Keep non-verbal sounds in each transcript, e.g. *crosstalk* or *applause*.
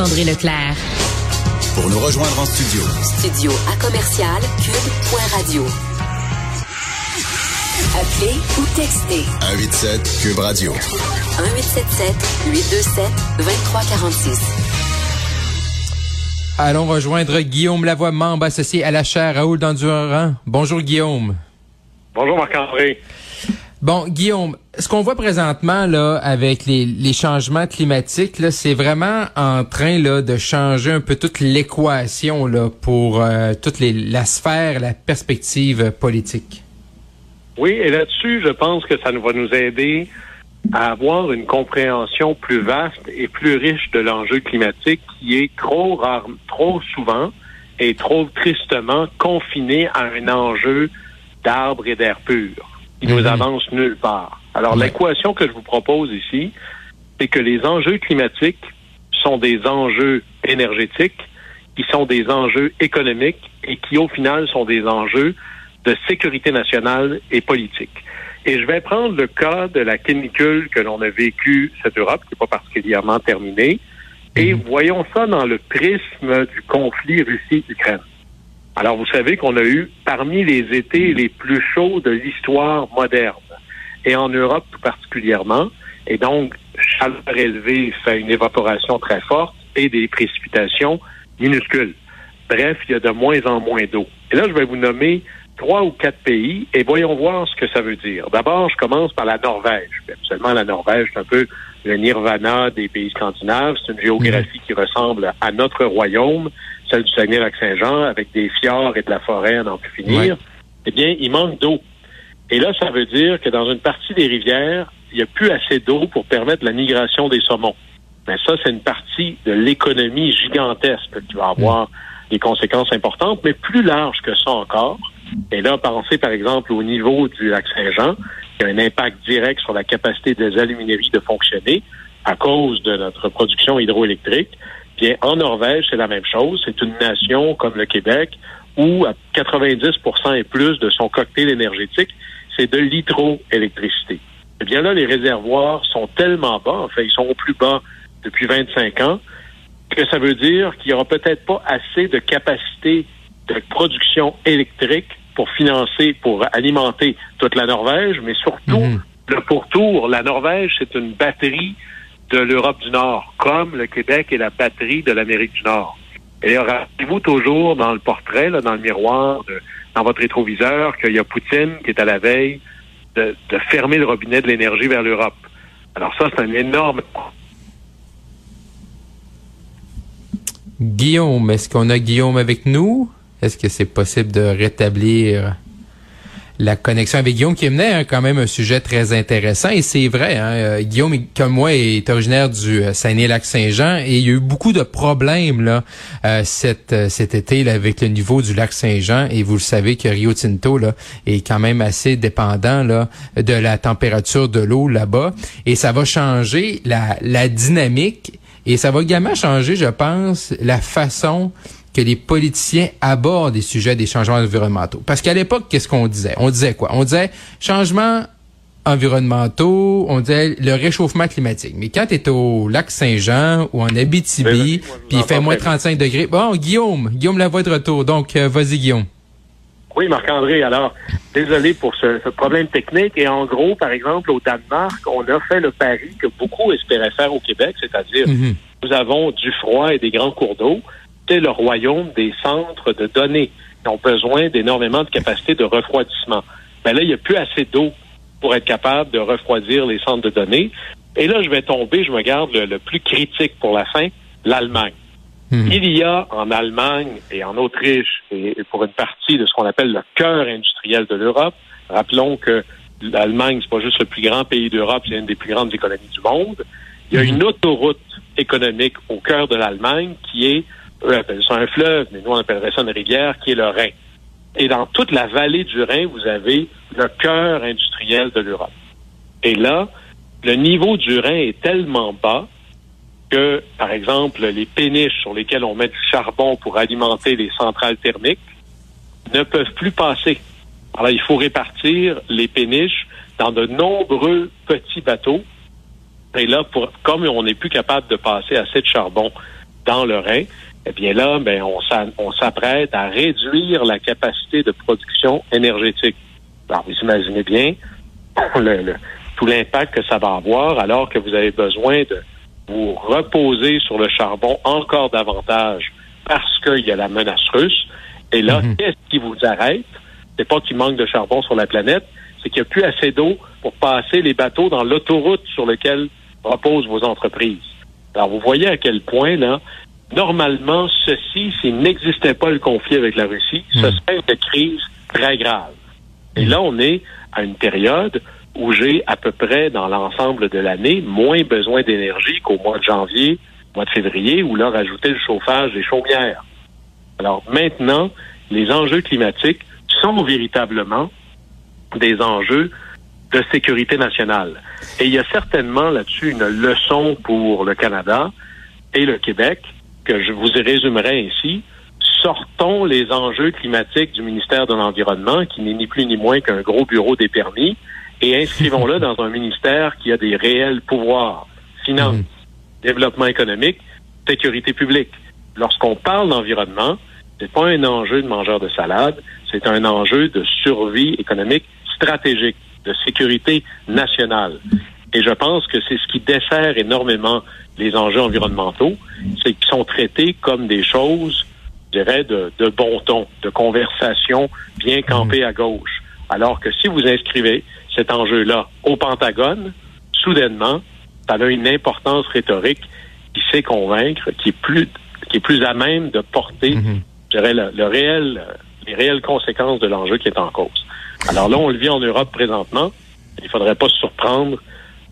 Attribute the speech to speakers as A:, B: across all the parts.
A: Marc-André Leclerc.
B: Pour nous rejoindre en studio.
C: Studio à commercial cube.radio. Appelez ou textez.
B: 187 Cube Radio.
C: 1877 827 2346.
D: Allons rejoindre Guillaume Lavoie, membre associé à la chaire Raoul d'Endurant. Bonjour Guillaume.
E: Bonjour Marc-André.
D: Bon, Guillaume, ce qu'on voit présentement là avec les, les changements climatiques, c'est vraiment en train là de changer un peu toute l'équation là pour euh, toute les, la sphère, la perspective politique.
E: Oui, et là-dessus, je pense que ça va nous aider à avoir une compréhension plus vaste et plus riche de l'enjeu climatique qui est trop rare, trop souvent et trop tristement confiné à un enjeu d'arbres et d'air pur qui nous avance nulle part. Alors, l'équation que je vous propose ici, c'est que les enjeux climatiques sont des enjeux énergétiques, qui sont des enjeux économiques et qui, au final, sont des enjeux de sécurité nationale et politique. Et je vais prendre le cas de la canicule que l'on a vécue cette Europe, qui n'est pas particulièrement terminée, et voyons ça dans le prisme du conflit Russie-Ukraine. Alors, vous savez qu'on a eu parmi les étés les plus chauds de l'histoire moderne, et en Europe tout particulièrement. Et donc, chaleur élevée fait une évaporation très forte et des précipitations minuscules. Bref, il y a de moins en moins d'eau. Et là, je vais vous nommer trois ou quatre pays et voyons voir ce que ça veut dire. D'abord, je commence par la Norvège. Absolument, la Norvège, c'est un peu le nirvana des pays scandinaves. C'est une géographie qui ressemble à notre royaume celle du Saguenay-Lac-Saint-Jean, avec des fjords et de la forêt à n'en plus finir, eh bien, il manque d'eau. Et là, ça veut dire que dans une partie des rivières, il n'y a plus assez d'eau pour permettre la migration des saumons. Mais ça, c'est une partie de l'économie gigantesque qui va avoir des conséquences importantes, mais plus large que ça encore. Et là, pensez par exemple au niveau du lac Saint-Jean, qui a un impact direct sur la capacité des alumineries de fonctionner à cause de notre production hydroélectrique. Bien, en Norvège, c'est la même chose. C'est une nation comme le Québec où à 90% et plus de son cocktail énergétique, c'est de l'hydroélectricité. Eh bien là, les réservoirs sont tellement bas, en fait, ils sont au plus bas depuis 25 ans, que ça veut dire qu'il n'y aura peut-être pas assez de capacité de production électrique pour financer, pour alimenter toute la Norvège, mais surtout mhm. le pourtour. La Norvège, c'est une batterie de l'Europe du Nord, comme le Québec est la batterie de l'Amérique du Nord. Et rappelez-vous toujours dans le portrait, dans le miroir, dans votre rétroviseur, qu'il y a Poutine qui est à la veille de, de fermer le robinet de l'énergie vers l'Europe. Alors ça, c'est un énorme...
D: Guillaume, est-ce qu'on a Guillaume avec nous? Est-ce que c'est possible de rétablir la connexion avec Guillaume qui menait hein, quand même un sujet très intéressant. Et c'est vrai hein, euh, Guillaume comme moi est originaire du euh, Saguenay-Lac-Saint-Jean et il y a eu beaucoup de problèmes là euh, cet, cet été là, avec le niveau du lac Saint-Jean. Et vous le savez que Rio Tinto là est quand même assez dépendant là de la température de l'eau là-bas. Et ça va changer la, la dynamique. Et ça va également changer je pense la façon que les politiciens abordent des sujets des changements environnementaux. Parce qu'à l'époque, qu'est-ce qu'on disait? On disait quoi? On disait changements environnementaux, on disait le réchauffement climatique. Mais quand tu es au lac Saint-Jean ou en Abitibi, puis il fait moins 35 degrés, bon, Guillaume, Guillaume la voix de retour. Donc, euh, vas-y, Guillaume.
E: Oui, Marc-André, alors, désolé pour ce, problème technique. Et en gros, par exemple, au Danemark, on a fait le pari que beaucoup espéraient faire au Québec, c'est-à-dire mhm. nous avons du froid et des grands cours d'eau le royaume des centres de données qui ont besoin d'énormément de capacités de refroidissement. Mais ben là, il n'y a plus assez d'eau pour être capable de refroidir les centres de données. Et là, je vais tomber, je me garde le, plus critique pour la fin, l'Allemagne. Hmm. Il y a en Allemagne et en Autriche, et, pour une partie de ce qu'on appelle le cœur industriel de l'Europe, rappelons que l'Allemagne, c'est pas juste le plus grand pays d'Europe, c'est une des plus grandes économies du monde. Il y a hmm. une autoroute économique au cœur de l'Allemagne qui est eux appellent ça un fleuve, mais nous on appellerait ça une rivière, qui est le Rhin. Et dans toute la vallée du Rhin, vous avez le cœur industriel de l'Europe. Et là, le niveau du Rhin est tellement bas que, par exemple, les péniches sur lesquelles on met du charbon pour alimenter les centrales thermiques ne peuvent plus passer. Alors, il faut répartir les péniches dans de nombreux petits bateaux. Et là, pour, comme on n'est plus capable de passer assez de charbon dans le Rhin, eh bien là, ben, on s'apprête à réduire la capacité de production énergétique. Alors, vous imaginez bien *coughs* le, tout l'impact que ça va avoir alors que vous avez besoin de vous reposer sur le charbon encore davantage parce qu'il y a la menace russe. Et là, mhm. qu'est-ce qui vous arrête? C'est pas qu'il manque de charbon sur la planète, c'est qu'il n'y a plus assez d'eau pour passer les bateaux dans l'autoroute sur laquelle reposent vos entreprises. Alors, vous voyez à quel point, là, normalement, ceci, s'il n'existait pas le conflit avec la Russie, ce hmm. serait une crise très grave. Et là, on est à une période où j'ai à peu près dans l'ensemble de l'année moins besoin d'énergie qu'au mois de janvier, mois de février, où là, rajouter le chauffage des chaumières. Alors maintenant, les enjeux climatiques sont véritablement des enjeux de sécurité nationale. Et il y a certainement là-dessus une leçon pour le Canada et le Québec que je vous résumerai ainsi. Sortons les enjeux climatiques du ministère de l'Environnement, qui n'est ni plus ni moins qu'un gros bureau des permis, et inscrivons-le *laughs* dans un ministère qui a des réels pouvoirs, finance, mmh. développement économique, sécurité publique. Lorsqu'on parle d'environnement, c'est pas un enjeu de mangeur de salade, c'est un enjeu de survie économique stratégique, de sécurité nationale. Et je pense que c'est ce qui dessert énormément les enjeux environnementaux, c'est qu'ils sont traités comme des choses, je dirais, de, de bon ton, de conversation bien campée à gauche. Alors que si vous inscrivez cet enjeu-là au Pentagone, soudainement, ça a une importance rhétorique qui sait convaincre, qui est plus, qui est plus à même de porter, mhm. je dirais, le, réel, les réelles conséquences de l'enjeu qui est en cause. Alors là, on le vit en Europe présentement. Il ne faudrait pas se surprendre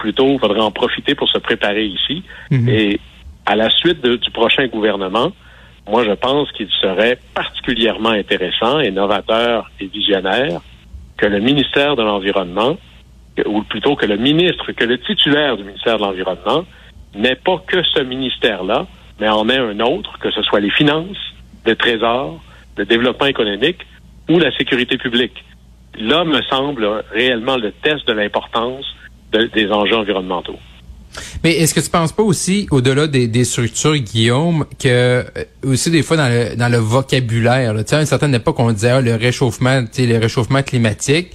E: plutôt, il faudrait en profiter pour se préparer ici. Mhm. Et à la suite du prochain gouvernement, moi, je pense qu'il serait particulièrement intéressant et novateur et visionnaire que le ministère de l'Environnement, ou plutôt que le ministre, que le titulaire du ministère de l'Environnement, n'ait pas que ce ministère-là, mais en ait un autre, que ce soit les finances, le trésor, le développement économique ou la sécurité publique. Là me semble réellement le test de l'importance des enjeux environnementaux.
D: Mais est-ce que tu penses pas aussi, au-delà des, structures, Guillaume, que euh, aussi des fois dans le, dans le vocabulaire, tu sais, à une certaine époque, on disait ah, le réchauffement, tu sais, le réchauffement climatique.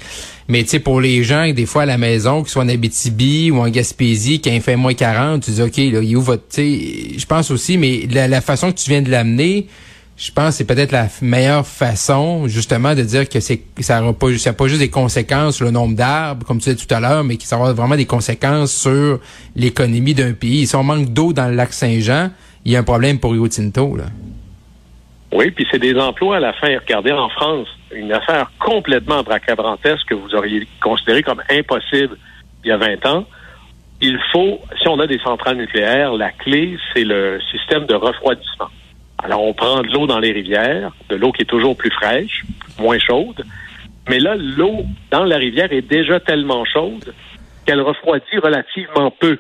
D: Mais tu sais, pour les gens, des fois à la maison, qu'ils soient en Abitibi ou en Gaspésie, quand il fait moins 40, tu dis OK, là, il où votre. Je pense aussi, mais la, la façon que tu viens de l'amener, je pense que c'est peut-être la meilleure façon, justement, de dire que c'est ça n'a pas, juste des conséquences sur le nombre d'arbres, comme tu disais tout à l'heure, mais que ça aura vraiment des conséquences sur l'économie d'un pays. Si on manque d'eau dans le lac Saint-Jean, il y a un problème pour Rio Tinto, là.
E: Oui, puis c'est des emplois à la fin. Regardez, en France, une affaire complètement bracabrantesque que vous auriez considéré comme impossible il y a 20 ans. Il faut, si on a des centrales nucléaires, la clé, c'est le système de refroidissement. Alors, on prend de l'eau dans les rivières, de l'eau qui est toujours plus fraîche, moins chaude. Mais là, l'eau dans la rivière est déjà tellement chaude qu'elle refroidit relativement peu.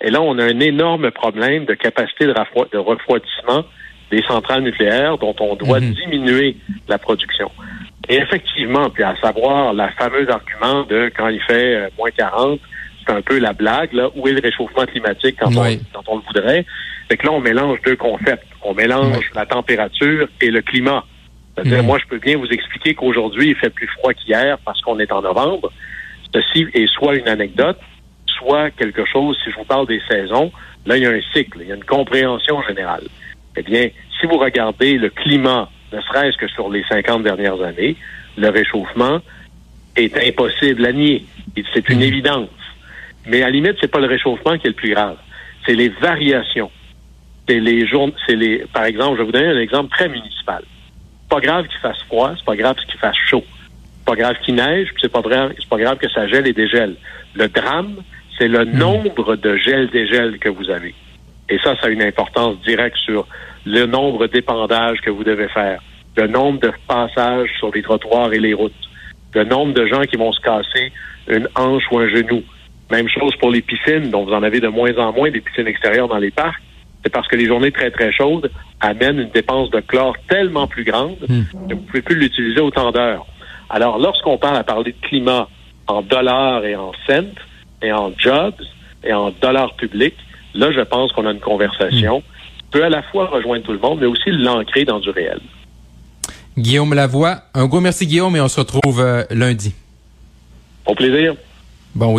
E: Et là, on a un énorme problème de capacité de, refroidissement des centrales nucléaires dont on doit mhm. diminuer la production. Et effectivement, puis à savoir la fameuse argument de quand il fait euh, moins 40, c'est un peu la blague, là, où est le réchauffement climatique quand, on, quand on le voudrait? Fait que là, on mélange deux concepts. On mélange la température et le climat. C'est-à-dire, mm. moi, je peux bien vous expliquer qu'aujourd'hui, il fait plus froid qu'hier parce qu'on est en novembre. Ceci est soit une anecdote, soit quelque chose, si je vous parle des saisons, là, il y a un cycle, il y a une compréhension générale. Eh bien, si vous regardez le climat, ne serait-ce que sur les 50 dernières années, le réchauffement est impossible à nier. C'est une mm. évidence. Mais à la limite, c'est pas le réchauffement qui est le plus grave. C'est les variations c'est les jours, c'est les, par exemple, je vais vous donner un exemple très municipal. Pas grave qu'il fasse froid, c'est pas grave qu'il fasse chaud. C'est pas grave qu'il neige, c'est pas grave, c'est pas grave que ça gèle et dégèle. Le drame, c'est le hmm. nombre de gel-dégel que vous avez. Et ça, ça a une importance directe sur le nombre d'épandages que vous devez faire, le nombre de passages sur les trottoirs et les routes, le nombre de gens qui vont se casser une hanche ou un genou. Même chose pour les piscines, dont vous en avez de moins en moins des piscines extérieures dans les parcs c'est parce que les journées très, très chaudes amènent une dépense de chlore tellement plus grande hmm. que vous ne pouvez plus l'utiliser autant d'heures. Alors, lorsqu'on parle à parler de climat en dollars et en cents, et en jobs, et en dollars publics, là, je pense qu'on a une conversation. peut à la fois rejoindre tout le monde, mais aussi l'ancrer dans du réel.
D: Guillaume Lavoie, un gros merci Guillaume et on se retrouve euh, lundi.
E: Au plaisir.
D: Bon